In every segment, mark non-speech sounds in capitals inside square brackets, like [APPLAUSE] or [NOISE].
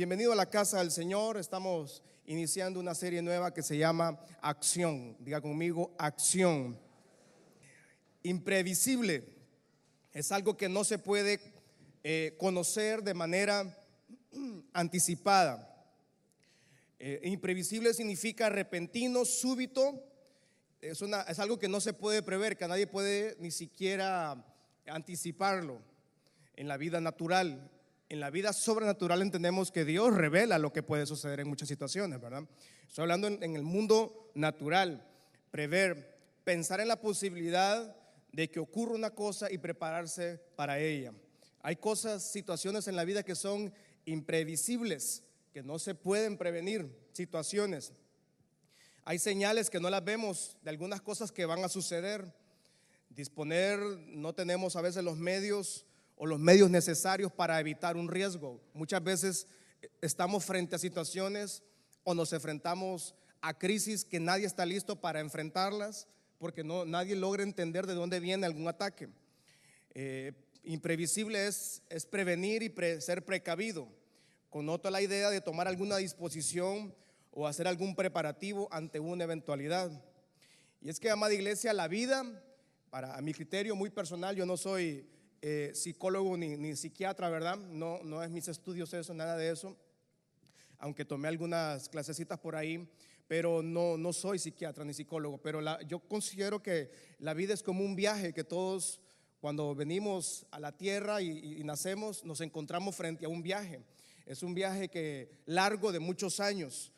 Bienvenido a la casa del Señor. Estamos iniciando una serie nueva que se llama Acción. Diga conmigo, acción. Imprevisible es algo que no se puede eh, conocer de manera [CLEARS THROAT] anticipada. Eh, imprevisible significa repentino, súbito. Es, es algo que no se puede prever, que nadie puede ni siquiera anticiparlo en la vida natural. En la vida sobrenatural entendemos que Dios revela lo que puede suceder en muchas situaciones, ¿verdad? Estoy hablando en, en el mundo natural, prever, pensar en la posibilidad de que ocurra una cosa y prepararse para ella. Hay cosas, situaciones en la vida que son imprevisibles, que no se pueden prevenir, situaciones. Hay señales que no las vemos de algunas cosas que van a suceder. Disponer, no tenemos a veces los medios o los medios necesarios para evitar un riesgo. Muchas veces eh, estamos frente a situaciones o nos enfrentamos a crisis que nadie está listo para enfrentarlas porque no, nadie logra entender de dónde viene algún ataque. Eh, imprevisible es, es, prevenir y ser precavido. Connoto la idea de tomar alguna disposición o hacer algún preparativo ante una eventualidad. Y es que, amada iglesia, la vida, para a mi criterio muy personal, yo no soy eh, psicólogo ni, ni, psiquiatra, ¿verdad? No, no es mis estudios eso, nada de eso. Aunque tomé algunas clasecitas por ahí, pero no, no soy psiquiatra ni psicólogo. Pero yo considero que la vida es como un viaje que todos, cuando venimos a la tierra y, y nacemos, nos encontramos frente a un viaje. Es un viaje que largo de muchos años.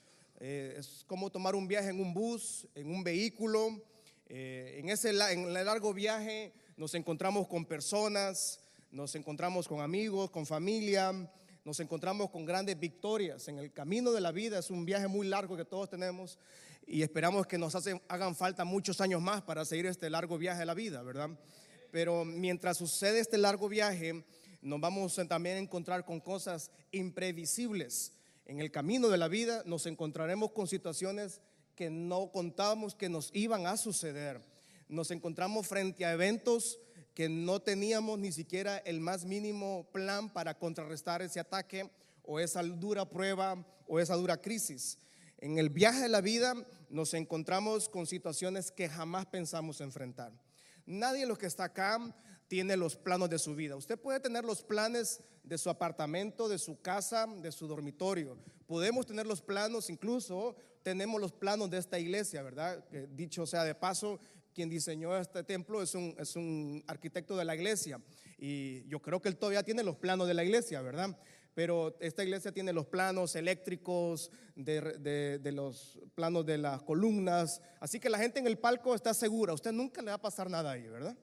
Eh, es como tomar un viaje en un bus, en un vehículo. Eh, en ese en el largo viaje nos encontramos con personas, nos encontramos con amigos, con familia, nos encontramos con grandes victorias. En el camino de la vida es un viaje muy largo que todos tenemos y esperamos que nos hagan falta muchos años más para seguir este largo viaje de la vida, ¿verdad? Pero mientras sucede este largo viaje, nos vamos también a encontrar con cosas imprevisibles. En el camino de la vida nos encontraremos con situaciones que no contábamos que nos iban a suceder nos encontramos frente a eventos que no teníamos ni siquiera el más mínimo plan para contrarrestar ese ataque o esa dura prueba o esa dura crisis. En el viaje de la vida nos encontramos con situaciones que jamás pensamos enfrentar. Nadie de los que está acá tiene los planos de su vida. Usted puede tener los planes de su apartamento, de su casa, de su dormitorio. Podemos tener los planos, incluso tenemos los planos de esta iglesia, ¿verdad? dicho sea de paso, quien diseñó este templo es un, es un arquitecto de la iglesia. Y yo creo que él todavía tiene los planos de la iglesia, ¿verdad? Pero esta iglesia tiene los planos eléctricos, de, de, de, los planos de las columnas. Así que la gente en el palco está segura. Usted nunca le va a pasar nada ahí, ¿verdad?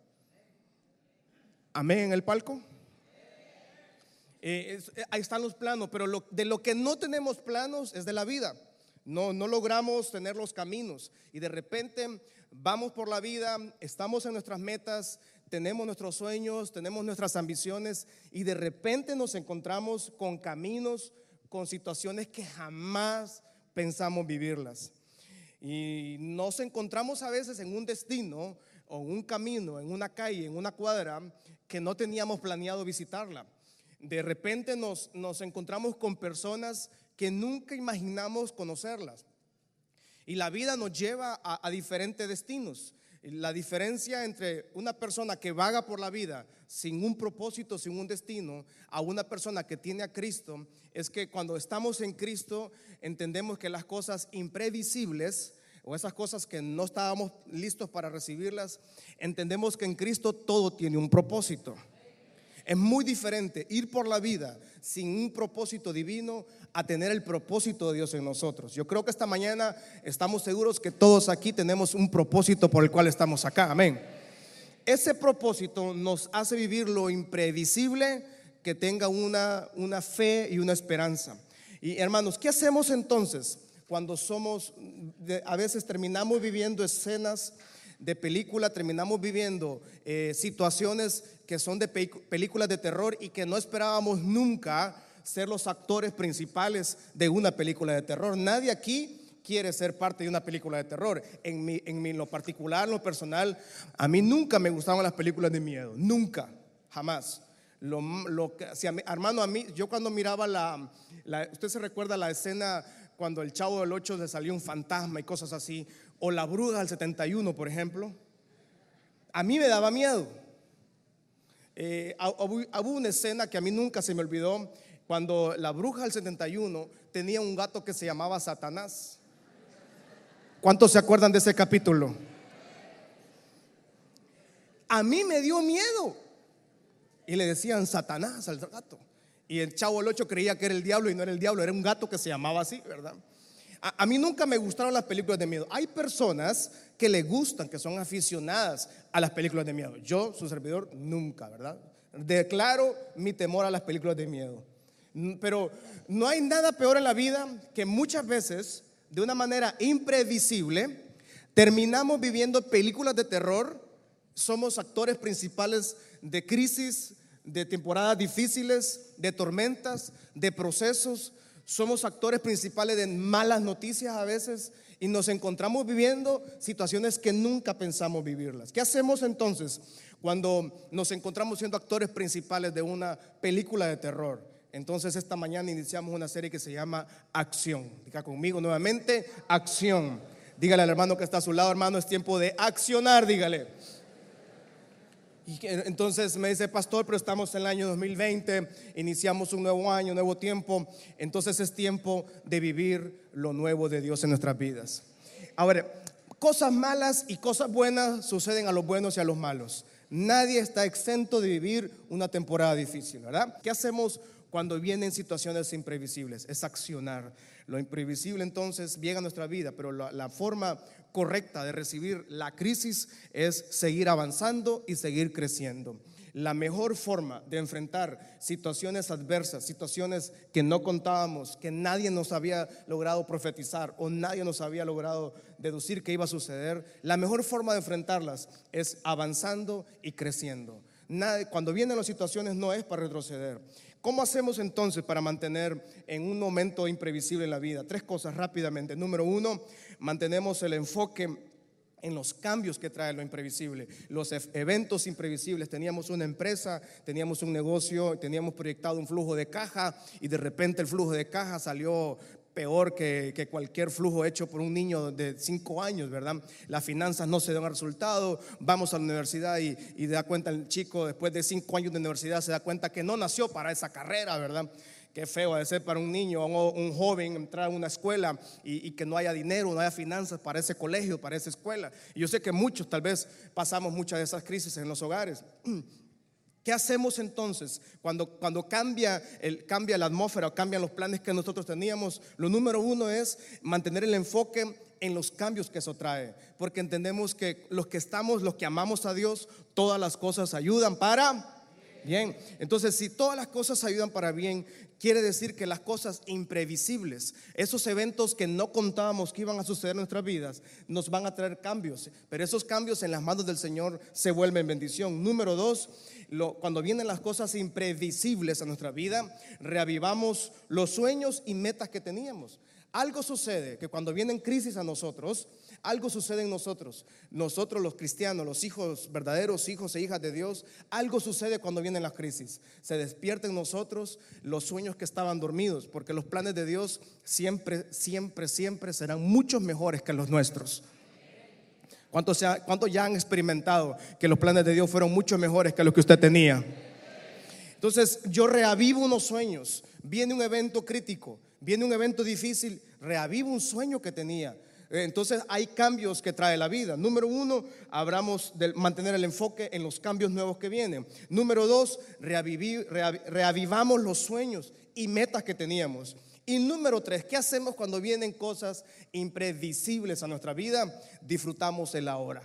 Amén en el palco. Eh, es, ahí están los planos, pero lo, de lo que no tenemos planos es de la vida. No, logramos tener los caminos y de repente vamos por la vida, estamos en nuestras metas, tenemos nuestros sueños, tenemos nuestras ambiciones y de repente nos encontramos con caminos, con situaciones que jamás pensamos vivirlas. Y nos encontramos a veces en un destino o un camino, en una calle, en una cuadra que no teníamos planeado visitarla. De repente nos, nos encontramos con personas que nunca imaginamos conocerlas. Y la vida nos lleva a, a diferentes destinos. La diferencia entre una persona que vaga por la vida sin un propósito, sin un destino, a una persona que tiene a Cristo, es que cuando estamos en Cristo entendemos que las cosas imprevisibles o esas cosas que no estábamos listos para recibirlas, entendemos que en Cristo todo tiene un propósito. Es muy diferente ir por la vida sin un propósito divino a tener el propósito de Dios en nosotros. Yo creo que esta mañana estamos seguros que todos aquí tenemos un propósito por el cual estamos acá. Amén. Ese propósito nos hace vivir lo imprevisible que tenga una, una fe y una esperanza. Y hermanos, ¿qué hacemos entonces cuando somos, a veces terminamos viviendo escenas de película, terminamos viviendo eh, situaciones que son de películas de terror y que no esperábamos nunca ser los actores principales de una película de terror. Nadie aquí quiere ser parte de una película de terror. En mi, en mi, lo particular, en lo personal, a mí nunca me gustaban las películas de miedo, nunca, jamás. Lo, lo si a mí- hermano, a mí, yo cuando miraba la, la- usted se recuerda la escena cuando el chavo del 8 le salió un fantasma y cosas así, o la bruja del 71, por ejemplo, a mí me daba miedo. Eh, hubo una escena que a mí nunca se me olvidó, cuando la bruja del 71 tenía un gato que se llamaba Satanás. ¿Cuántos se acuerdan de ese capítulo? A mí me dio miedo. Y le decían Satanás al gato. Y el chavo el 8 creía que era el diablo y no era el diablo, era un gato que se llamaba así, ¿verdad? A, mí nunca me gustaron las películas de miedo. Hay personas que le gustan, que son aficionadas a las películas de miedo. Yo, su servidor, nunca, ¿verdad? Declaro mi temor a las películas de miedo. Pero no hay nada peor en la vida que muchas veces, de una manera imprevisible, terminamos viviendo películas de terror somos actores principales de crisis, de temporadas difíciles, de tormentas, de procesos. Somos actores principales de malas noticias a veces y nos encontramos viviendo situaciones que nunca pensamos vivirlas. ¿Qué hacemos entonces cuando nos encontramos siendo actores principales de una película de terror? Entonces esta mañana iniciamos una serie que se llama Acción. Diga conmigo nuevamente, Acción. Dígale al hermano que está a su lado, hermano, es tiempo de accionar, dígale. Y entonces me dice, pastor, pero estamos en el año 2020, iniciamos un nuevo año, un nuevo tiempo, entonces es tiempo de vivir lo nuevo de Dios en nuestras vidas. Ahora, cosas malas y cosas buenas suceden a los buenos y a los malos. Nadie está exento de vivir una temporada difícil, ¿verdad? ¿Qué hacemos cuando vienen situaciones imprevisibles? Es accionar. Lo imprevisible entonces llega a nuestra vida, pero la, la forma correcta de recibir la crisis es seguir avanzando y seguir creciendo. La mejor forma de enfrentar situaciones adversas, situaciones que no contábamos, que nadie nos había logrado profetizar o nadie nos había logrado deducir que iba a suceder, la mejor forma de enfrentarlas es avanzando y creciendo. Nadie- cuando vienen las situaciones no es para retroceder. ¿Cómo hacemos entonces para mantener en un momento imprevisible en la vida? Tres cosas rápidamente. Número uno, mantenemos el enfoque en los cambios que trae lo imprevisible, los ef- eventos imprevisibles. Teníamos una empresa, teníamos un negocio, teníamos proyectado un flujo de caja y de repente el flujo de caja salió peor que, que cualquier flujo hecho por un niño de cinco años, ¿verdad? Las finanzas no se dan resultado, vamos a la universidad y, y da cuenta el chico después de cinco años de universidad se da cuenta que no nació para esa carrera, ¿verdad? Qué feo de ser para un niño, un, un joven entrar a una escuela y, y que no haya dinero, no haya finanzas para ese colegio, para esa escuela. Y yo sé que muchos tal vez pasamos muchas de esas crisis en los hogares. [CLEARS THROAT] ¿Qué hacemos entonces cuando, cuando cambia, el, cambia la atmósfera o cambian los planes que nosotros teníamos? Lo número uno es mantener el enfoque en los cambios que eso trae, porque entendemos que los que estamos, los que amamos a Dios, todas las cosas ayudan para bien. Entonces, si todas las cosas ayudan para bien, quiere decir que las cosas imprevisibles, esos eventos que no contábamos que iban a suceder en nuestras vidas, nos van a traer cambios. Pero esos cambios en las manos del Señor se vuelven bendición. Número dos, cuando vienen las cosas imprevisibles a nuestra vida, reavivamos los sueños y metas que teníamos. Algo sucede que cuando vienen crisis a nosotros, algo sucede en nosotros. Nosotros los cristianos, los hijos, verdaderos hijos e hijas de Dios, algo sucede cuando vienen las crisis. Se despiertan nosotros los sueños que estaban dormidos, porque los planes de Dios siempre, siempre, siempre serán muchos mejores que los nuestros. ¿Cuántos, cuántos ya han experimentado que los planes de Dios fueron mucho mejores que los que usted tenía? Entonces yo reavivo unos sueños, viene un evento crítico, viene un evento difícil, reavivo un sueño que tenía. Entonces hay cambios que trae la vida. Número uno, hablamos de mantener el enfoque en los cambios nuevos que vienen. Número dos, reavivamos los sueños y metas que teníamos. Y número tres, ¿qué hacemos cuando vienen cosas imprevisibles a nuestra vida? Disfrutamos el ahora.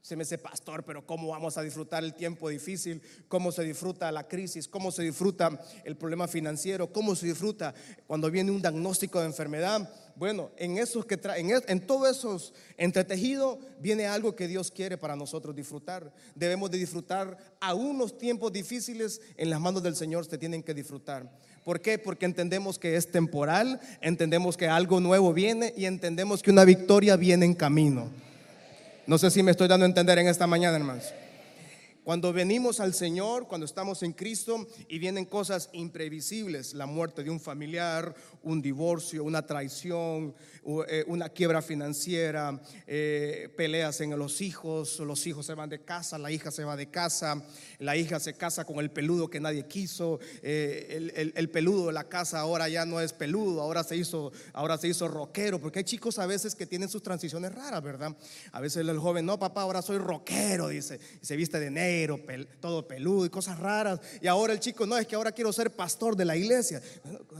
Se me dice, pastor, pero ¿cómo vamos a disfrutar el tiempo difícil? ¿Cómo se disfruta la crisis? ¿Cómo se disfruta el problema financiero? ¿Cómo se disfruta cuando viene un diagnóstico de enfermedad? Bueno, en esos que en, es- en todo esos entretejido viene algo que Dios quiere para nosotros disfrutar. Debemos de disfrutar aún los tiempos difíciles en las manos del Señor se tienen que disfrutar. ¿Por qué? Porque entendemos que es temporal, entendemos que algo nuevo viene y entendemos que una victoria viene en camino. No sé si me estoy dando a entender en esta mañana, hermanos. Cuando venimos al Señor, cuando estamos en Cristo y vienen cosas imprevisibles, la muerte de un familiar, un divorcio, una traición, eh, una quiebra financiera, eh, peleas en los hijos, los hijos se van de casa, la hija se va de casa, la hija se casa con el peludo que nadie quiso, eh, el, peludo de la casa ahora ya no es peludo, ahora se hizo, ahora se hizo rockero, porque hay chicos a veces que tienen sus transiciones raras, ¿verdad? A veces el joven, no, papá, ahora soy rockero, dice, y se viste de negro todo peludo y cosas raras. Y ahora el chico, no, es que ahora quiero ser pastor de la iglesia.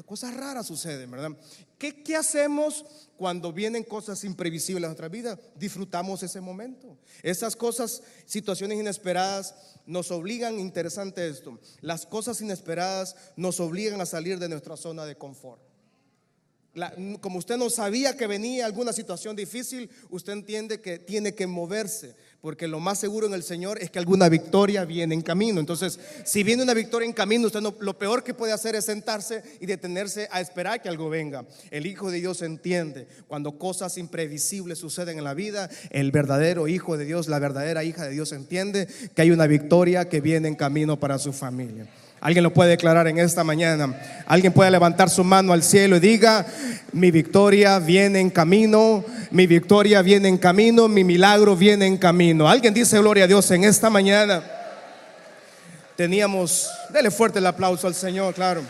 Cosas raras suceden, ¿verdad? ¿Qué, qué hacemos cuando vienen cosas imprevisibles a nuestra vida? Disfrutamos ese momento. Esas cosas, situaciones inesperadas, nos obligan, interesante esto, las cosas inesperadas nos obligan a salir de nuestra zona de confort. como usted no sabía que venía alguna situación difícil, usted entiende que tiene que moverse porque lo más seguro en el Señor es que alguna victoria viene en camino. Entonces, si viene una victoria en camino, usted lo peor que puede hacer es sentarse y detenerse a esperar que algo venga. El Hijo de Dios entiende cuando cosas imprevisibles suceden en la vida, el verdadero Hijo de Dios, la verdadera hija de Dios entiende que hay una victoria que viene en camino para su familia. Alguien lo puede declarar en esta mañana. Alguien puede levantar su mano al cielo y diga, mi victoria viene en camino, mi victoria viene en camino, mi milagro viene en camino. Alguien dice gloria a Dios en esta mañana. Teníamos, dele fuerte el aplauso al Señor, claro.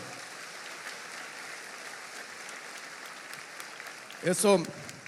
Eso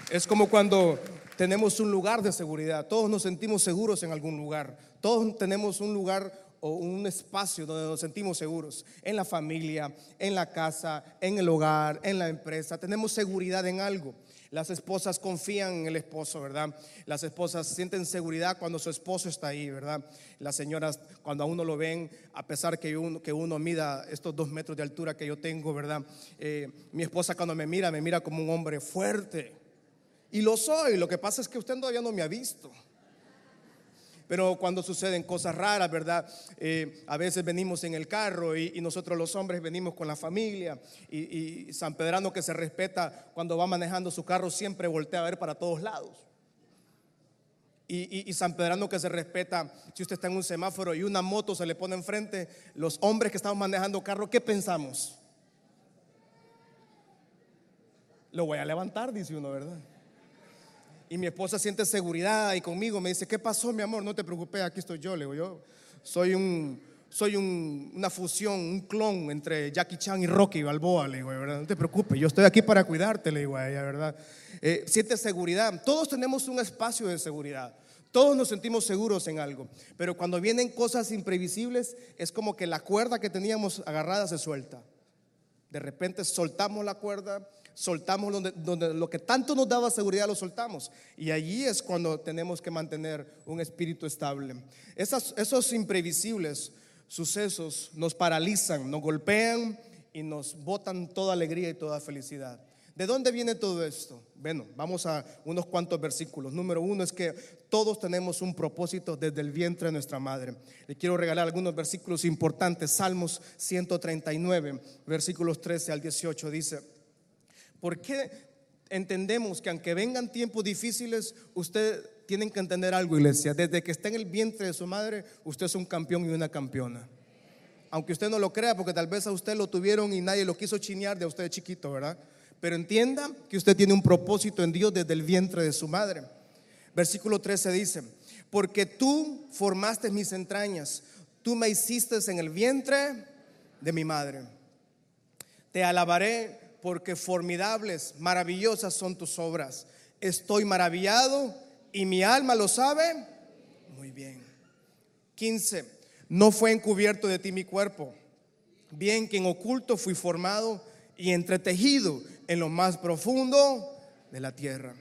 es como cuando tenemos un lugar de seguridad. Todos nos sentimos seguros en algún lugar. Todos tenemos un lugar o un espacio donde nos sentimos seguros, en la familia, en la casa, en el hogar, en la empresa, tenemos seguridad en algo. Las esposas confían en el esposo, ¿verdad? Las esposas sienten seguridad cuando su esposo está ahí, ¿verdad? Las señoras cuando a uno lo ven, a pesar que uno, que uno mida estos dos metros de altura que yo tengo, ¿verdad? Eh, mi esposa cuando me mira, me mira como un hombre fuerte. Y lo soy, lo que pasa es que usted todavía no me ha visto. Pero cuando suceden cosas raras, ¿verdad? Eh, a veces venimos en el carro y, nosotros los hombres venimos con la familia y, San Pedrano que se respeta cuando va manejando su carro siempre voltea a ver para todos lados. Y, y, San Pedrano que se respeta, si usted está en un semáforo y una moto se le pone enfrente, los hombres que estamos manejando carro, ¿qué pensamos? Lo voy a levantar, dice uno, ¿verdad? Y mi esposa siente seguridad y conmigo me dice, ¿qué pasó, mi amor? No te preocupes, aquí estoy yo. Le digo, yo soy un, soy una fusión, un clon entre Jackie Chan y Rocky Balboa, le digo, ¿verdad? No te preocupes, yo estoy aquí para cuidarte, le digo a ella, ¿verdad? Eh, siente seguridad. Todos tenemos un espacio de seguridad. Todos nos sentimos seguros en algo. Pero cuando vienen cosas imprevisibles, es como que la cuerda que teníamos agarrada se suelta. De repente soltamos la cuerda soltamos donde, lo que tanto nos daba seguridad lo soltamos. Y allí es cuando tenemos que mantener un espíritu estable. esos imprevisibles sucesos nos paralizan, nos golpean y nos botan toda alegría y toda felicidad. ¿De dónde viene todo esto? Bueno, vamos a unos cuantos versículos. Número uno es que todos tenemos un propósito desde el vientre de nuestra madre. Le quiero regalar algunos versículos importantes. Salmos 139, versículos 13 al 18 dice, ¿Por qué entendemos que aunque vengan tiempos difíciles, usted tiene que entender algo, iglesia? Desde que está en el vientre de su madre, usted es un campeón y una campeona. Aunque usted no lo crea, porque tal vez a usted lo tuvieron y nadie lo quiso chinear de usted chiquito, ¿verdad? Pero entienda que usted tiene un propósito en Dios desde el vientre de su madre. Versículo 13 dice, porque tú formaste mis entrañas, tú me hiciste en el vientre de mi madre. Te alabaré porque formidables, maravillosas son tus obras. Estoy maravillado y mi alma lo sabe muy bien. 15. No fue encubierto de ti mi cuerpo, bien que en oculto fui formado y entretejido en lo más profundo de la tierra.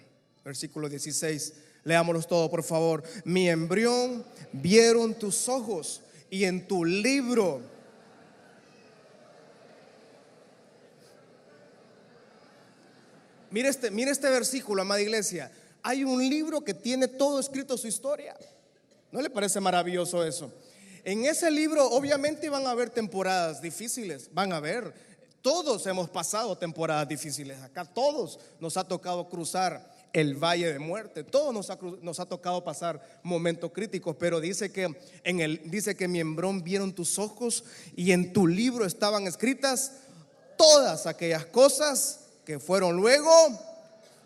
Versículo 16. Leámoslos todo, por favor. Mi embrión vieron tus ojos y en tu libro Mire este, mire este versículo, amada iglesia. Hay un libro que tiene todo escrito su historia. ¿No le parece maravilloso eso? En ese libro obviamente van a haber temporadas difíciles, van a haber. Todos hemos pasado temporadas difíciles, acá todos nos ha tocado cruzar el valle de muerte. Todo nos ha, tocado pasar momentos críticos, pero dice que en el dice que mi vieron tus ojos y en tu libro estaban escritas todas aquellas cosas que fueron luego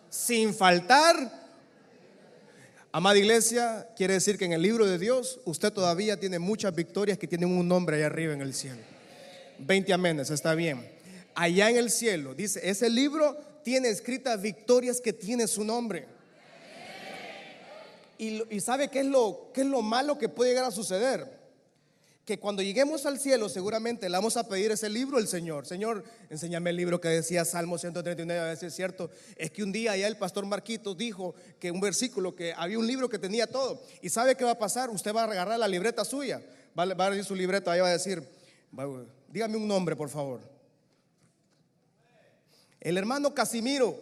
sin faltar. Amada iglesia, quiere decir que en el libro de Dios usted todavía tiene muchas victorias que tienen un nombre allá arriba en el cielo. 20 amenes, está bien. Allá en el cielo, dice, ese libro tiene escritas victorias que tiene su nombre. Y, sabe qué es, lo, qué es lo malo que puede llegar a suceder que cuando lleguemos al cielo seguramente le vamos a pedir ese libro al Señor. Señor, enséñame el libro que decía Salmo 139, a veces es cierto. Es que un día ya el pastor Marquitos dijo que un versículo, que había un libro que tenía todo. ¿Y sabe qué va a pasar? Usted va a agarrar la libreta suya. Va, a abrir su libreta, ahí va a decir, dígame un nombre, por favor. El hermano Casimiro.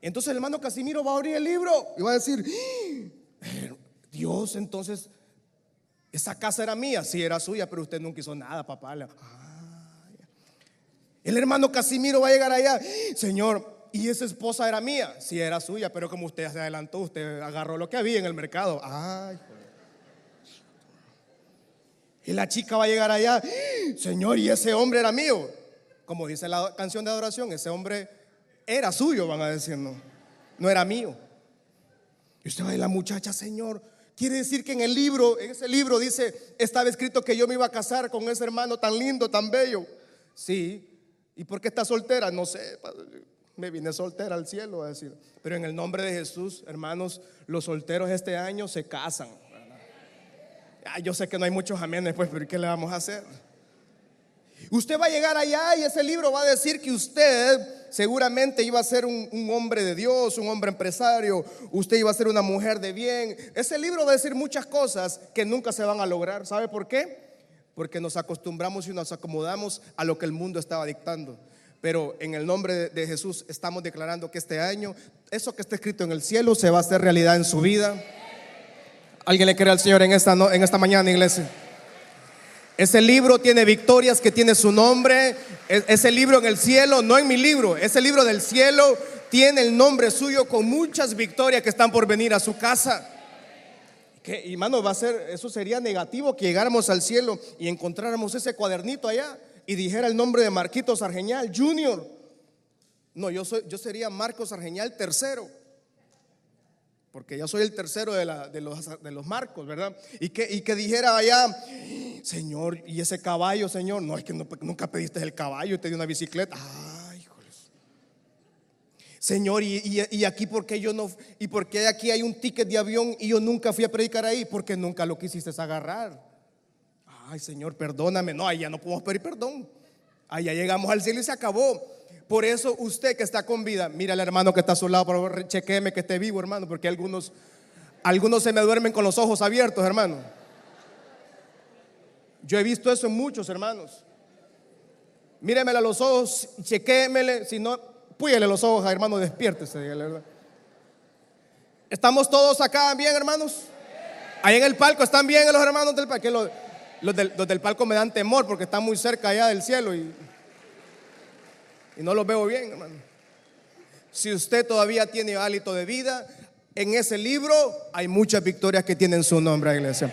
Entonces el hermano Casimiro va a abrir el libro y va a decir, ¡Ah! Dios entonces esa casa era mía, sí era suya, pero usted nunca hizo nada, papá. el hermano Casimiro va a llegar allá, Señor, y esa esposa era mía, sí era suya, pero como usted se adelantó, usted agarró lo que había en el mercado. Y la chica va a llegar allá, Señor, y ese hombre era mío. Como dice la canción de adoración, ese hombre era suyo, van a decir, no, no era mío. Y usted va a ir la muchacha, Señor, Quiere decir que en el libro, en ese libro dice, estaba escrito que yo me iba a casar con ese hermano tan lindo, tan bello. Sí. ¿Y por qué está soltera? No sé. Me vine soltera al cielo a decir. Pero en el nombre de Jesús, hermanos, los solteros este año se casan. yo sé que no hay muchos amenes, pues, pero ¿qué le vamos a hacer? Usted va a llegar allá y ese libro va a decir que usted seguramente iba a ser un, hombre de Dios, un hombre empresario, usted iba a ser una mujer de bien. Ese libro va a decir muchas cosas que nunca se van a lograr. ¿Sabe por qué? Porque nos acostumbramos y nos acomodamos a lo que el mundo estaba dictando. Pero en el nombre de Jesús estamos declarando que este año, eso que está escrito en el cielo se va a hacer realidad en su vida. ¿Alguien le cree al Señor en esta, en esta mañana, iglesia? Ese libro tiene victorias que tiene su nombre. E-, ese libro en el cielo, no en mi libro, ese libro del cielo tiene el nombre suyo con muchas victorias que están por venir a su casa. Que, hermano, va a ser, eso sería negativo que llegáramos al cielo y encontráramos ese cuadernito allá y dijera el nombre de Marquitos Argeñal Junior. No, yo, soy, yo sería Marcos Argeñal tercero porque ya soy el tercero de, los, marcos, ¿verdad? Y que, y que dijera allá, Señor, y ese caballo, Señor, no, es que nunca pediste el caballo, te di una bicicleta. Ay, híjoles. Señor, y, aquí porque yo no, y porque aquí hay un ticket de avión y yo nunca fui a predicar ahí, porque nunca lo quisiste agarrar. Ay, Señor, perdóname. No, ahí ya no podemos pedir perdón. Allá llegamos al cielo y se acabó. Por eso usted que está con vida, mira al hermano que está a su lado, por favor, chequeme que esté vivo, hermano, porque algunos, algunos se me duermen con los ojos abiertos, hermano. Yo he visto eso en muchos hermanos. Míremele a los ojos, chequémele, si no, púyele los ojos, hermano, despiértese. ¿Estamos todos acá bien, hermanos? Ahí en el palco, ¿están bien los hermanos del palco? Los, los, del, los del palco me dan temor porque están muy cerca allá del cielo y y no lo veo bien, hermano. Si usted todavía tiene hálito de vida, en ese libro hay muchas victorias que tienen su nombre, iglesia.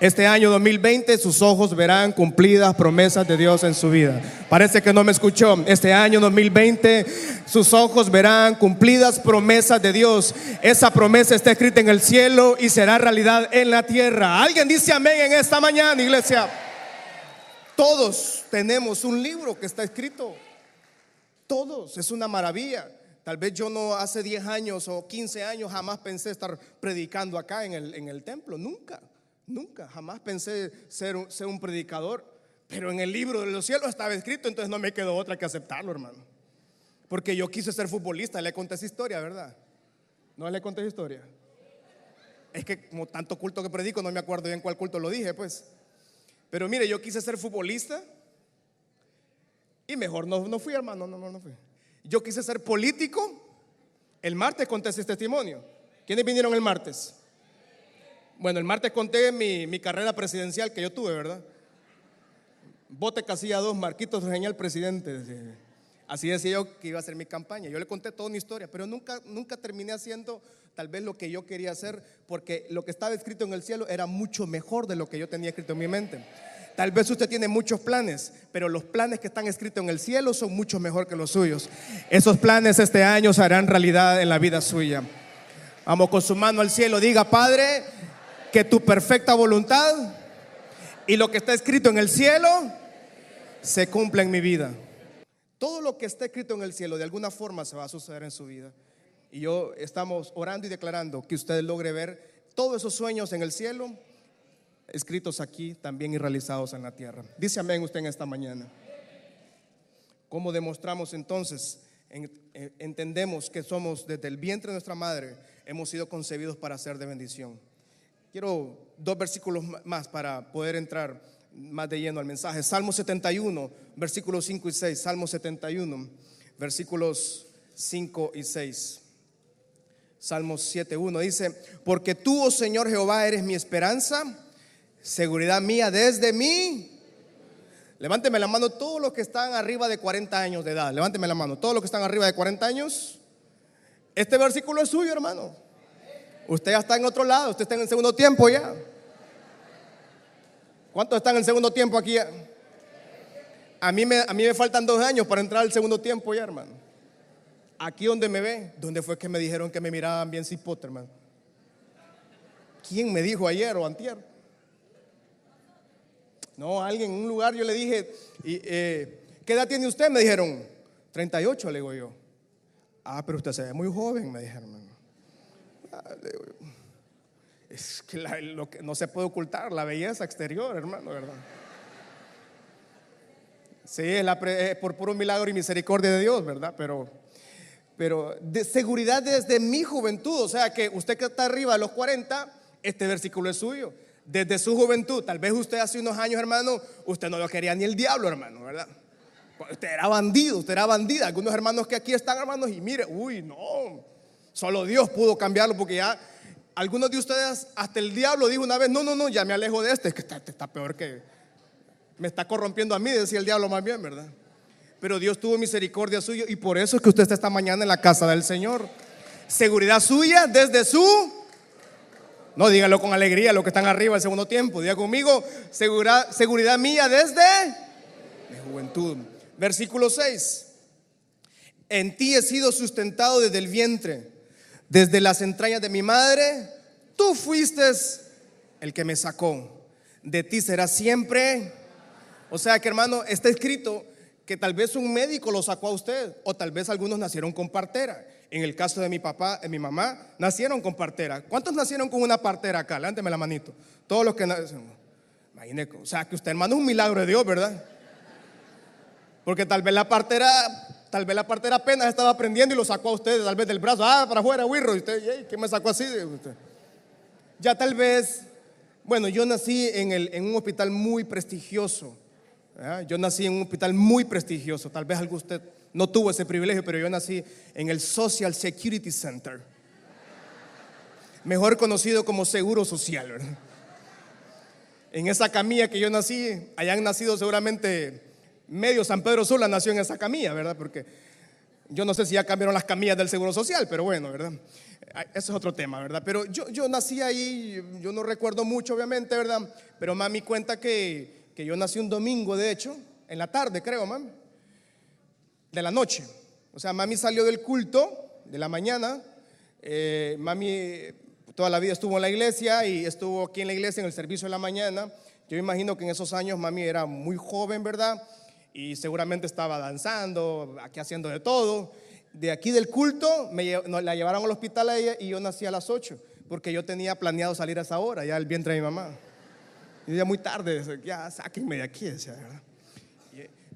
Este año 2020 sus ojos verán cumplidas promesas de Dios en su vida. Parece que no me escuchó. Este año 2020 sus ojos verán cumplidas promesas de Dios. Esa promesa está escrita en el cielo y será realidad en la tierra. Alguien dice amén en esta mañana, iglesia. Todos tenemos un libro que está escrito todos, es una maravilla. Tal vez yo no hace 10 años o 15 años jamás pensé estar predicando acá en el, en el templo, nunca, nunca, jamás pensé ser, ser un predicador. Pero en el libro de los cielos estaba escrito, entonces no me quedó otra que aceptarlo, hermano. Porque yo quise ser futbolista, le conté esa historia, ¿verdad? ¿No le conté esa historia? Es que como tanto culto que predico, no me acuerdo bien cuál culto lo dije, pues. Pero mire, yo quise ser futbolista y mejor no, no fui, hermano, no, no, no fui. Yo quise ser político. El martes conté ese testimonio. ¿Quiénes vinieron el martes? Bueno, el martes conté mi, mi carrera presidencial que yo tuve, ¿verdad? Bote casilla 2, Marquitos Genial presidente. Así decía yo que iba a hacer mi campaña. Yo le conté toda una historia, pero nunca, nunca terminé haciendo tal vez lo que yo quería hacer, porque lo que estaba escrito en el cielo era mucho mejor de lo que yo tenía escrito en mi mente. Tal vez usted tiene muchos planes, pero los planes que están escritos en el cielo son mucho mejor que los suyos. Esos planes este año se harán realidad en la vida suya. Vamos con su mano al cielo, diga, Padre, que tu perfecta voluntad y lo que está escrito en el cielo se cumpla en mi vida. Todo lo que está escrito en el cielo de alguna forma se va a suceder en su vida. Y yo estamos orando y declarando que usted logre ver todos esos sueños en el cielo escritos aquí también y realizados en la tierra. Dice amén usted en esta mañana. ¿Cómo demostramos entonces? entendemos que somos desde el vientre de nuestra madre, hemos sido concebidos para ser de bendición. Quiero dos versículos más para poder entrar más de lleno al mensaje. Salmo 71, versículos 5 y 6. Salmo 71, versículos 5 y 6. Salmo 7.1 dice, porque tú, oh Señor Jehová, eres mi esperanza, seguridad mía desde mí. Levánteme la mano todos los que están arriba de 40 años de edad. Levánteme la mano, todos los que están arriba de 40 años. Este versículo es suyo, hermano. Usted ya está en otro lado, usted está en el segundo tiempo ya. ¿Cuántos están en el segundo tiempo aquí? A mí, me, a mí me faltan dos años para entrar al segundo tiempo ya, hermano. Aquí donde me ve, donde fue que me dijeron que me miraban bien cipote, hermano. ¿Quién me dijo ayer o antier? No, alguien en un lugar yo le dije, eh, ¿qué edad tiene usted? Me dijeron, 38, le digo yo. Ah, pero usted se ve muy joven, me dijeron. Es que, lo que no se puede ocultar, la belleza exterior, hermano, ¿verdad? Sí, es, por puro milagro y misericordia de Dios, ¿verdad? Pero, pero de seguridad desde mi juventud, o sea que usted que está arriba de los 40, este versículo es suyo. Desde su juventud, tal vez usted hace unos años, hermano, usted no lo quería ni el diablo, hermano, ¿verdad? Usted era bandido, usted era bandida. Algunos hermanos que aquí están, hermanos, y mire, uy, no, solo Dios pudo cambiarlo porque ya algunos de ustedes, hasta el diablo dijo una vez, no, no, no, ya me alejo de este, es que está, peor que, me está corrompiendo a mí, decía el diablo más bien, ¿verdad? Pero Dios tuvo misericordia suya y por eso es que usted está esta mañana en la casa del Señor. Seguridad suya desde su... No, dígalo con alegría, lo que están arriba el segundo tiempo. Diga conmigo, seguridad, seguridad mía desde mi juventud. Versículo 6. En ti he sido sustentado desde el vientre desde las entrañas de mi madre, tú fuiste el que me sacó. De ti será siempre. O sea que hermano, está escrito que tal vez un médico lo sacó a usted o tal vez algunos nacieron con partera. En el caso de mi papá y mi mamá, nacieron con partera. ¿Cuántos nacieron con una partera acá? Levánteme la manito. Todos los que nacieron. o sea que usted hermano es un milagro de Dios, ¿verdad? Porque tal vez la partera Tal vez la partera apenas estaba aprendiendo y lo sacó a usted, tal vez del brazo, ah, para afuera, wirro. Y usted, ¿qué me sacó así? Ya tal vez, bueno, yo nací en, el, en un hospital muy prestigioso. Yo nací en un hospital muy prestigioso. Tal vez algo usted no tuvo ese privilegio, pero yo nací en el Social Security Center. Mejor conocido como Seguro Social. En esa camilla que yo nací, hayan nacido seguramente medio San Pedro Sula nació en esa camilla, ¿verdad? Porque yo no sé si ya cambiaron las camillas del Seguro Social, pero bueno, ¿verdad? Eso es otro tema, ¿verdad? Pero yo, yo nací ahí, yo no recuerdo mucho, obviamente, ¿verdad? Pero mami cuenta que, que yo nací un domingo, de hecho, en la tarde, creo, mami, de la noche. O sea, mami salió del culto de la mañana, eh, mami toda la vida estuvo en la iglesia y estuvo aquí en la iglesia en el servicio de la mañana. Yo imagino que en esos años mami era muy joven, ¿verdad? Y seguramente estaba danzando, aquí haciendo de todo. De aquí del culto me, la llevaron al hospital a ella y yo nací a las 8 porque yo tenía planeado salir a esa hora, ya el vientre de mi mamá. Y ya muy tarde, ya sáquenme de aquí, decía, ¿verdad?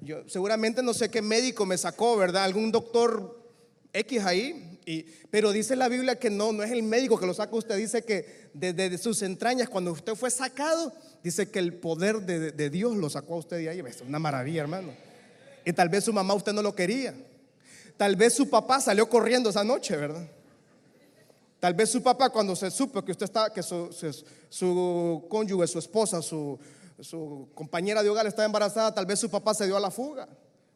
Yo seguramente no sé qué médico me sacó, ¿verdad? Algún doctor X ahí, y, pero dice la Biblia que no, no es el médico que lo saca usted, dice que desde sus entrañas, cuando usted fue sacado, Dice que el poder de, Dios lo sacó a usted de ahí. Es una maravilla, hermano. Y tal vez su mamá usted no lo quería. Tal vez su papá salió corriendo esa noche, ¿verdad? Tal vez su papá cuando se supo que usted está, que su, cónyuge, su esposa, su, su compañera de hogar está embarazada, tal vez su papá se dio a la fuga.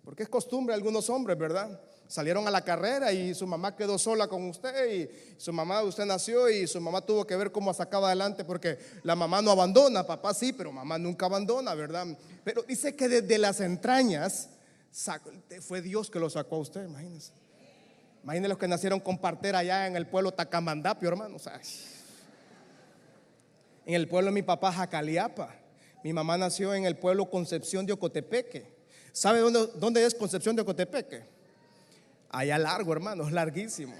Porque es costumbre algunos hombres, ¿verdad? Salieron a la carrera y su mamá quedó sola con usted y su mamá, usted nació y su mamá tuvo que ver cómo sacaba adelante porque la mamá no abandona, papá sí, pero mamá nunca abandona, ¿verdad? Pero dice que desde las entrañas fue Dios que lo sacó a usted, imagínense. Imagínense los que nacieron con partera allá en el pueblo Tacamandapio, hermano. en el pueblo de mi papá, Jacaliapa. Mi mamá nació en el pueblo Concepción de Ocotepeque. ¿Sabe dónde, es Concepción de Ocotepeque? Allá largo, hermano, es larguísimo.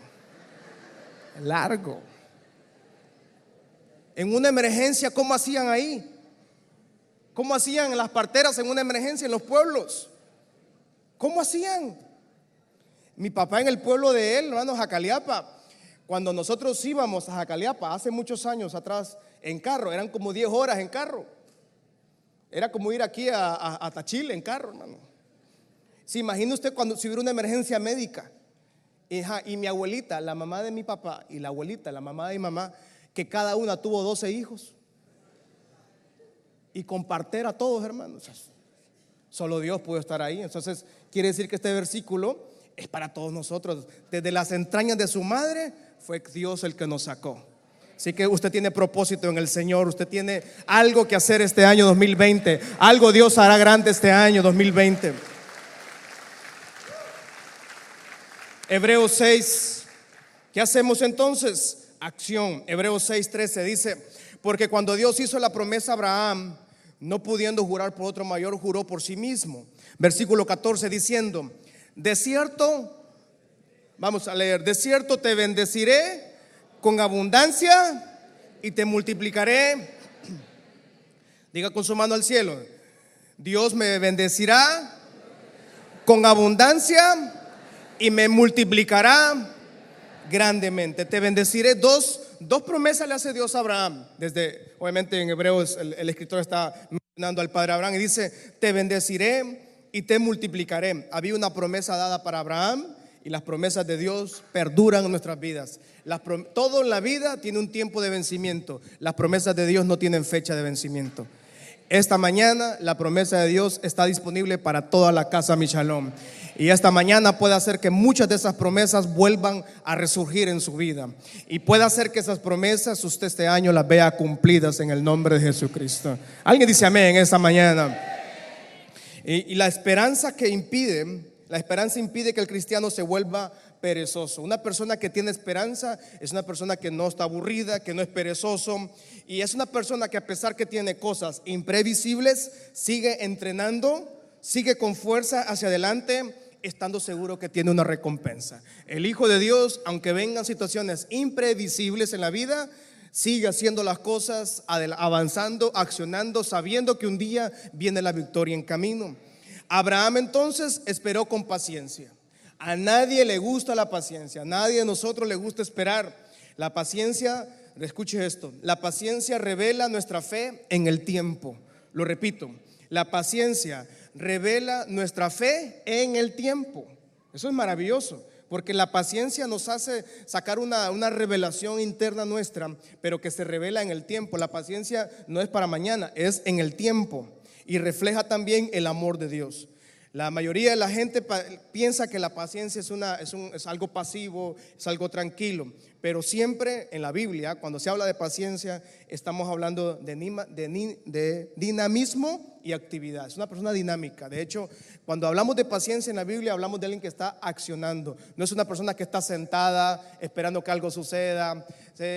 Largo. En una emergencia, ¿cómo hacían ahí? ¿Cómo hacían las parteras en una emergencia en los pueblos? ¿Cómo hacían? Mi papá en el pueblo de él, hermano, Jacaliapa, cuando nosotros íbamos a Jacaliapa hace muchos años atrás en carro, eran como 10 horas en carro. Era como ir aquí a, Tachile en carro, hermano. ¿Se imagina usted cuando si hubiera una emergencia médica? y mi abuelita, la mamá de mi papá, y la abuelita, la mamá de mi mamá, que cada una tuvo 12 hijos. Y compartir a todos, hermanos. Solo Dios puede estar ahí. Entonces, quiere decir que este versículo es para todos nosotros. Desde las entrañas de su madre fue Dios el que nos sacó. Así que usted tiene propósito en el Señor, usted tiene algo que hacer este año 2020, algo Dios hará grande este año 2020. Hebreos 6, ¿qué hacemos entonces? Acción. Hebreos 6, 13 dice, porque cuando Dios hizo la promesa a Abraham, no pudiendo jurar por otro mayor, juró por sí mismo. Versículo 14 diciendo, de cierto, vamos a leer, de cierto te bendeciré con abundancia y te multiplicaré. Diga con su mano al cielo, Dios me bendecirá con abundancia y me multiplicará grandemente. Te bendeciré. Dos, dos promesas le hace Dios a Abraham. Desde, obviamente en Hebreos el, el escritor está mencionando al padre Abraham y dice, te bendeciré y te multiplicaré. Había una promesa dada para Abraham y las promesas de Dios perduran en nuestras vidas. todo en la vida tiene un tiempo de vencimiento. Las promesas de Dios no tienen fecha de vencimiento. Esta mañana la promesa de Dios está disponible para toda la casa Michalón. Y esta mañana puede hacer que muchas de esas promesas vuelvan a resurgir en su vida. Y puede hacer que esas promesas usted este año las vea cumplidas en el nombre de Jesucristo. Alguien dice amén esta mañana. Y, y la esperanza que impide la esperanza impide que el cristiano se vuelva perezoso. Una persona que tiene esperanza es una persona que no está aburrida, que no es perezoso y es una persona que a pesar que tiene cosas imprevisibles, sigue entrenando, sigue con fuerza hacia adelante, estando seguro que tiene una recompensa. El Hijo de Dios, aunque vengan situaciones imprevisibles en la vida, sigue haciendo las cosas, avanzando, accionando, sabiendo que un día viene la victoria en camino. Abraham entonces esperó con paciencia. A nadie le gusta la paciencia, a nadie de nosotros le gusta esperar. La paciencia, escuche esto, la paciencia revela nuestra fe en el tiempo. Lo repito, la paciencia revela nuestra fe en el tiempo. Eso es maravilloso, porque la paciencia nos hace sacar una, una, revelación interna nuestra, pero que se revela en el tiempo. La paciencia no es para mañana, es en el tiempo y refleja también el amor de Dios. La mayoría de la gente piensa que la paciencia es, una, es, un, es, algo pasivo, es algo tranquilo, pero siempre en la Biblia, cuando se habla de paciencia, estamos hablando de, dinamismo y actividad. Es una persona dinámica. De hecho, cuando hablamos de paciencia en la Biblia, hablamos de alguien que está accionando. No es una persona que está sentada esperando que algo suceda.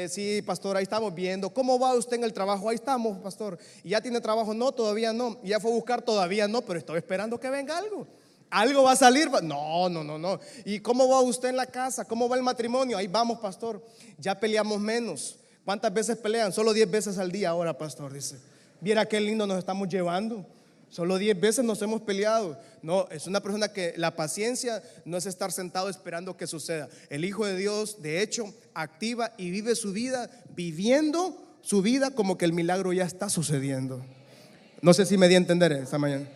Sí, pastor, ahí estamos viendo. ¿Cómo va usted en el trabajo? Ahí estamos, pastor. ¿Y ya tiene trabajo? No, todavía no. ¿Y ya fue a buscar? Todavía no, pero estoy esperando que venga algo. Algo va a salir. No, no, no, no. ¿Y cómo va usted en la casa? ¿Cómo va el matrimonio? Ahí vamos, pastor. Ya peleamos menos. ¿Cuántas veces pelean? Solo 10 veces al día ahora, pastor, dice. Viera qué lindo nos estamos llevando. Solo 10 veces nos hemos peleado. No, es una persona que la paciencia no es estar sentado esperando que suceda. El Hijo de Dios, de hecho, activa y vive su vida viviendo su vida como que el milagro ya está sucediendo. No sé si me di a entender esta mañana.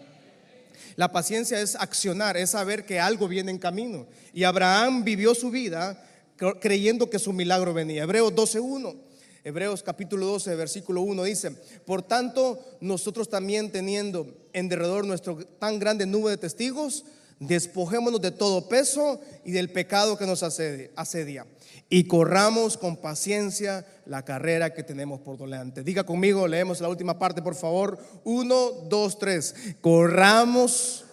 La paciencia es accionar, es saber que algo viene en camino. Y Abraham vivió su vida creyendo que su milagro venía. Hebreos 12.1. Hebreos capítulo 12, versículo 1 dice, por tanto, nosotros también teniendo en derredor nuestro tan grande nube de testigos, Despojémonos de todo peso y del pecado que nos asedia. Y corramos con paciencia la carrera que tenemos por delante. Diga conmigo, leemos la última parte, por favor. Uno, dos, tres. Corramos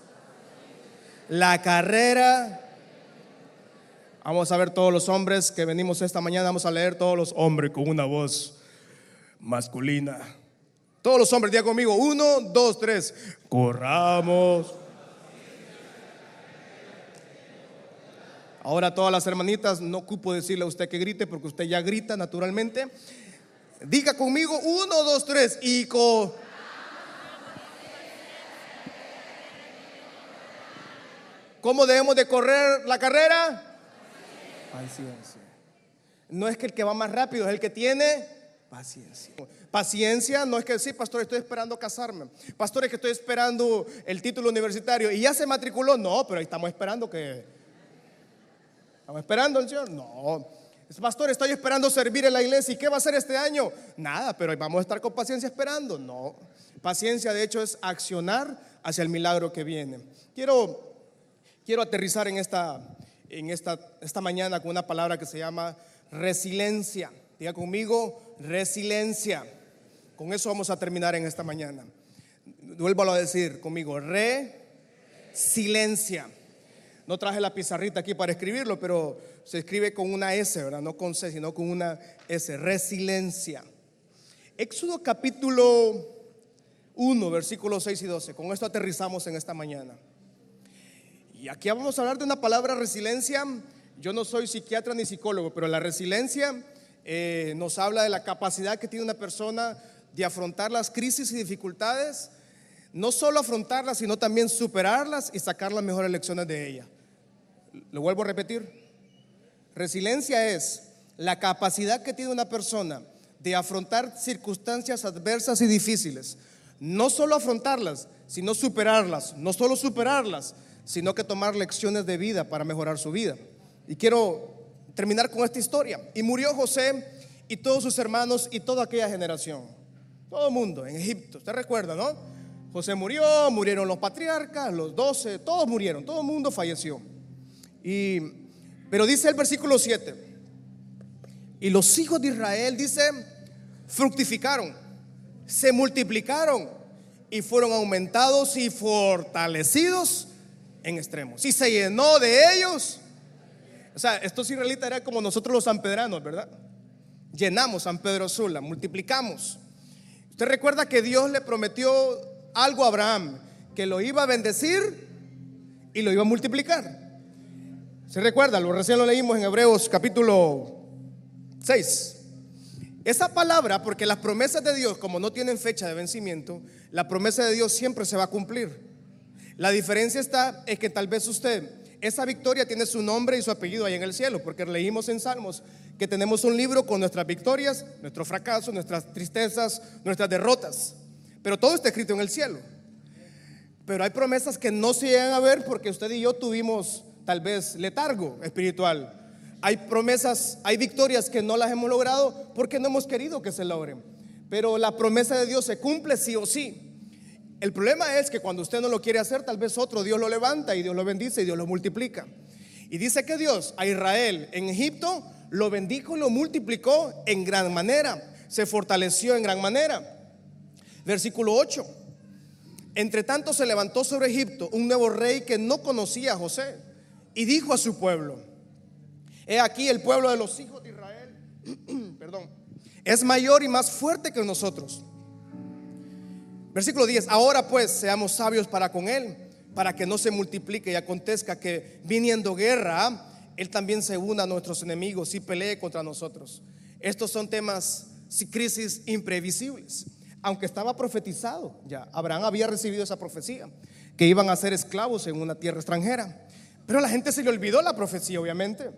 la carrera. Vamos a ver todos los hombres que venimos esta mañana. Vamos a leer todos los hombres con una voz masculina. Todos los hombres, diga conmigo. Uno, dos, tres. Corramos. Ahora todas las hermanitas, no ocupo decirle a usted que grite porque usted ya grita naturalmente. Diga conmigo, uno, dos, tres, y co. ¿Cómo debemos de correr la carrera? Paciencia. No es que el que va más rápido es el que tiene paciencia. Paciencia no es que sí, pastor, estoy esperando casarme. Pastor, es que estoy esperando el título universitario y ya se matriculó. No, pero ahí estamos esperando que ¿Estamos esperando al Señor? No. Pastor, estoy esperando servir en la iglesia. ¿Y qué va a hacer este año? Nada, pero vamos a estar con paciencia esperando. No. Paciencia, de hecho, es accionar hacia el milagro que viene. Quiero, quiero aterrizar en, esta, en esta, esta mañana con una palabra que se llama resiliencia. Diga conmigo, resiliencia. Con eso vamos a terminar en esta mañana. Vuelvo a decir conmigo, resiliencia. No traje la pizarrita aquí para escribirlo, pero se escribe con una S, ¿verdad? No con C, sino con una S. Resiliencia. Éxodo capítulo 1, versículos 6 y 12. Con esto aterrizamos en esta mañana. Y aquí vamos a hablar de una palabra resiliencia. Yo no soy psiquiatra ni psicólogo, pero la resiliencia eh, nos habla de la capacidad que tiene una persona de afrontar las crisis y dificultades no solo afrontarlas, sino también superarlas y sacar las mejores lecciones de ellas. Lo vuelvo a repetir. Resiliencia es la capacidad que tiene una persona de afrontar circunstancias adversas y difíciles. No solo afrontarlas, sino superarlas. No solo superarlas, sino que tomar lecciones de vida para mejorar su vida. Y quiero terminar con esta historia. Y murió José y todos sus hermanos y toda aquella generación. Todo el mundo en Egipto. Usted recuerda, ¿no? José murió, murieron los patriarcas, los doce, todos murieron, todo el mundo falleció. Y, pero dice el versículo 7, y los hijos de Israel, dice, fructificaron, se multiplicaron y fueron aumentados y fortalecidos en extremos. Y se llenó de ellos. O sea, estos israelitas eran como nosotros los sanpedranos, ¿verdad? Llenamos San Pedro Sula, multiplicamos. Usted recuerda que Dios le prometió algo a Abraham, que lo iba a bendecir y lo iba a multiplicar. ¿Se recuerda? Lo recién lo leímos en Hebreos capítulo 6. Esa palabra, porque las promesas de Dios, como no tienen fecha de vencimiento, la promesa de Dios siempre se va a cumplir. La diferencia está en que tal vez usted, esa victoria tiene su nombre y su apellido ahí en el cielo, porque leímos en Salmos que tenemos un libro con nuestras victorias, nuestros fracasos, nuestras tristezas, nuestras derrotas. Pero todo está escrito en el cielo. Pero hay promesas que no se llegan a ver porque usted y yo tuvimos tal vez letargo espiritual. Hay promesas, hay victorias que no las hemos logrado porque no hemos querido que se logren. Pero la promesa de Dios se cumple sí o sí. El problema es que cuando usted no lo quiere hacer, tal vez otro Dios lo levanta y Dios lo bendice y Dios lo multiplica. Y dice que Dios a Israel en Egipto lo bendijo y lo multiplicó en gran manera. Se fortaleció en gran manera. Versículo 8. Entre tanto se levantó sobre Egipto un nuevo rey que no conocía a José y dijo a su pueblo, he aquí el pueblo de los hijos de Israel, [CLEARS THROAT] perdón, es mayor y más fuerte que nosotros. Versículo 10, ahora pues seamos sabios para con él, para que no se multiplique y acontezca que viniendo guerra, él también se una a nuestros enemigos y pelee contra nosotros. Estos son temas, crisis imprevisibles aunque estaba profetizado ya, Abraham había recibido esa profecía, que iban a ser esclavos en una tierra extranjera. Pero la gente se le olvidó la profecía, obviamente.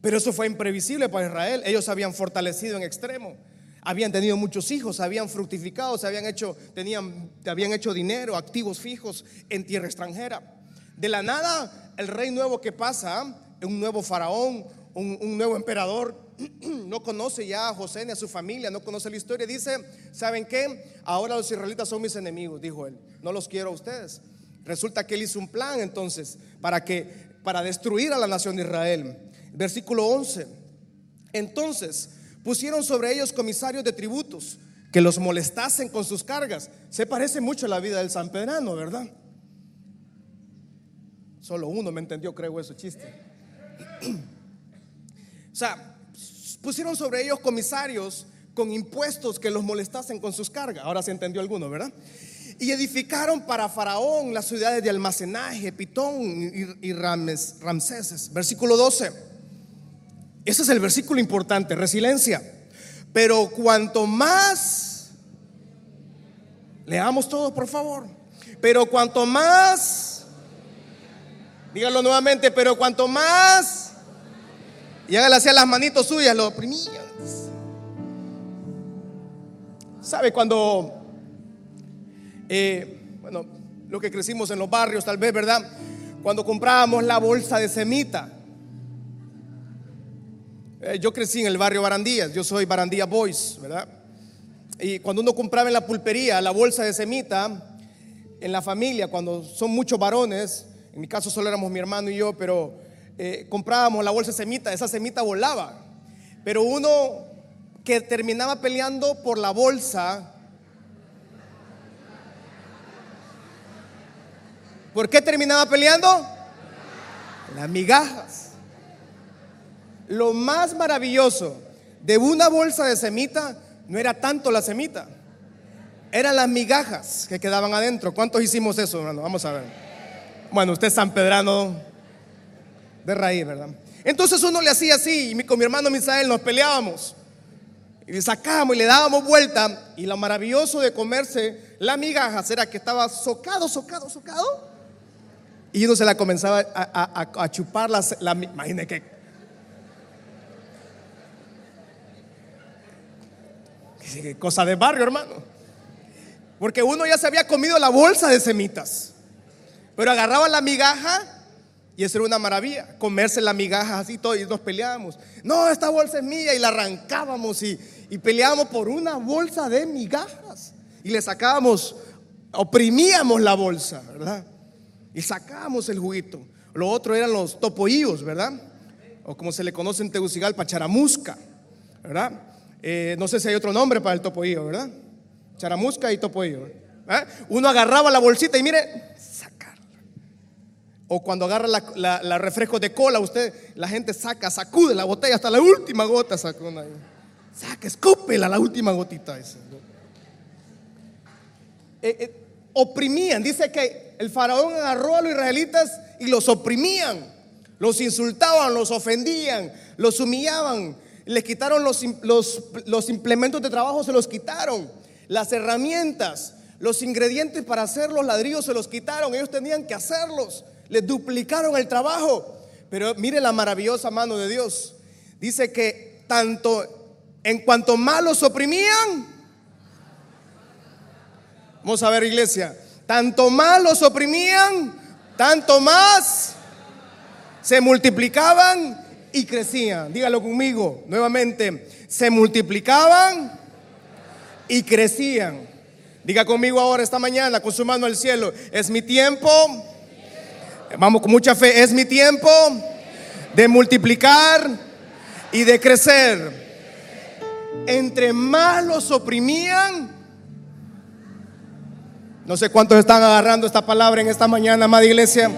Pero eso fue imprevisible para Israel. Ellos habían fortalecido en extremo. Habían tenido muchos hijos, habían fructificado, se habían hecho, tenían, habían hecho dinero, activos fijos en tierra extranjera. De la nada, el rey nuevo que pasa, un nuevo faraón, un nuevo emperador, [CLEARS THROAT] no conoce ya a José ni a su familia, no conoce la historia. Dice, ¿saben qué? Ahora los israelitas son mis enemigos, dijo él. No los quiero a ustedes. Resulta que él hizo un plan entonces para que para destruir a la nación de Israel. Versículo 11. Entonces pusieron sobre ellos comisarios de tributos que los molestasen con sus cargas. Se parece mucho a la vida del San Pedrano, ¿verdad? Solo uno me entendió, creo, ese chiste. [CLEARS THROAT] o sea, pusieron sobre ellos comisarios con impuestos que los molestasen con sus cargas. Ahora se entendió alguno, ¿verdad? Y edificaron para Faraón las ciudades de almacenaje, Pitón y, Rames, Ramseses. Versículo 12. Ese es el versículo importante, resiliencia. Pero cuanto más, leamos todo por favor. Pero cuanto más, dígalo nuevamente, pero cuanto más, y hágale hacia las manitos suyas, lo oprimían. ¿Sabe cuando eh, bueno, lo que crecimos en los barrios, tal vez, ¿verdad? Cuando comprábamos la bolsa de semita. Eh, yo crecí en el barrio Barandías, yo soy Barandía Boys, ¿verdad? Y cuando uno compraba en la pulpería la bolsa de semita, en la familia, cuando son muchos varones, en mi caso solo éramos mi hermano y yo, pero eh, comprábamos la bolsa de semita, esa semita volaba. Pero uno que terminaba peleando por la bolsa, ¿Por qué terminaba peleando? Las migajas. Lo más maravilloso de una bolsa de semita no era tanto la semita, eran las migajas que quedaban adentro. ¿Cuántos hicimos eso, hermano? Vamos a ver. Bueno, usted es San Pedrano de raíz, ¿verdad? Entonces uno le hacía así, y con mi hermano Misael nos peleábamos. Y le sacábamos y le dábamos vuelta. Y lo maravilloso de comerse las migajas era que estaba socado, socado, socado y uno se la comenzaba a, chupar las, la, imagínese que cosa de barrio, hermano. Porque uno ya se había comido la bolsa de semitas. Pero agarraba la migaja y eso era una maravilla. Comerse la migaja así todo y nos peleábamos. No, esta bolsa es mía y la arrancábamos y, y peleábamos por una bolsa de migajas. Y le sacábamos, oprimíamos la bolsa, ¿verdad? Y sacamos el juguito. Lo otro eran los topoíos, ¿verdad? O como se le conoce en Tegucigalpa, charamusca, ¿verdad? Eh, no sé si hay otro nombre para el topoío, ¿verdad? Charamusca y topoío. ¿eh? Uno agarraba la bolsita y mire, sacar. O cuando agarra la, refresco de cola, usted, la gente saca, sacude la botella hasta la última gota, saca Saca, escúpela la última gotita. Esa. Eh, oprimían, dice que el faraón agarró a los israelitas y los oprimían, los insultaban, los ofendían, los humillaban, les quitaron los, los, implementos de trabajo, se los quitaron, las herramientas, los ingredientes para hacer los ladrillos se los quitaron, ellos tenían que hacerlos, les duplicaron el trabajo. Pero mire la maravillosa mano de Dios. Dice que tanto en cuanto más los oprimían, vamos a ver iglesia, tanto más los oprimían, tanto más se multiplicaban y crecían. Dígalo conmigo nuevamente. Se multiplicaban y crecían. Diga conmigo ahora esta mañana con su mano al cielo. Es mi tiempo. Vamos con mucha fe. Es mi tiempo de multiplicar y de crecer. Entre más los oprimían, no sé cuántos están agarrando esta palabra en esta mañana, amada iglesia.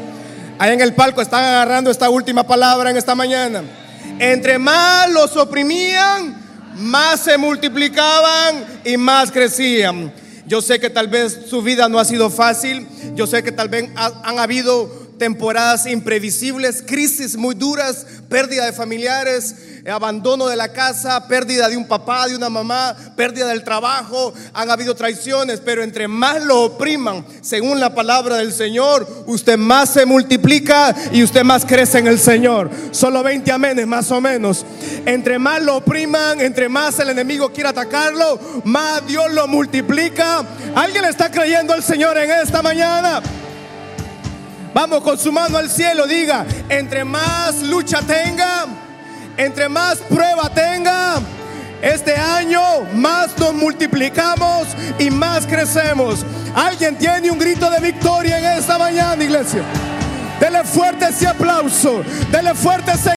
Ahí en el palco están agarrando esta última palabra en esta mañana. Entre más los oprimían, más se multiplicaban y más crecían. Yo sé que tal vez su vida no ha sido fácil. Yo sé que tal vez han habido temporadas imprevisibles, crisis muy duras, pérdida de familiares, abandono de la casa, pérdida de un papá, de una mamá, pérdida del trabajo, han habido traiciones, pero entre más lo opriman, según la palabra del Señor, usted más se multiplica y usted más crece en el Señor. Solo 20 amenes más o menos. Entre más lo opriman, entre más el enemigo quiere atacarlo, más Dios lo multiplica. ¿Alguien está creyendo al Señor en esta mañana? Vamos con su mano al cielo, diga, entre más lucha tenga, entre más prueba tenga, este año más nos multiplicamos y más crecemos. Alguien tiene un grito de victoria en esta mañana, iglesia. Dele fuerte ese aplauso. Dele fuerte ese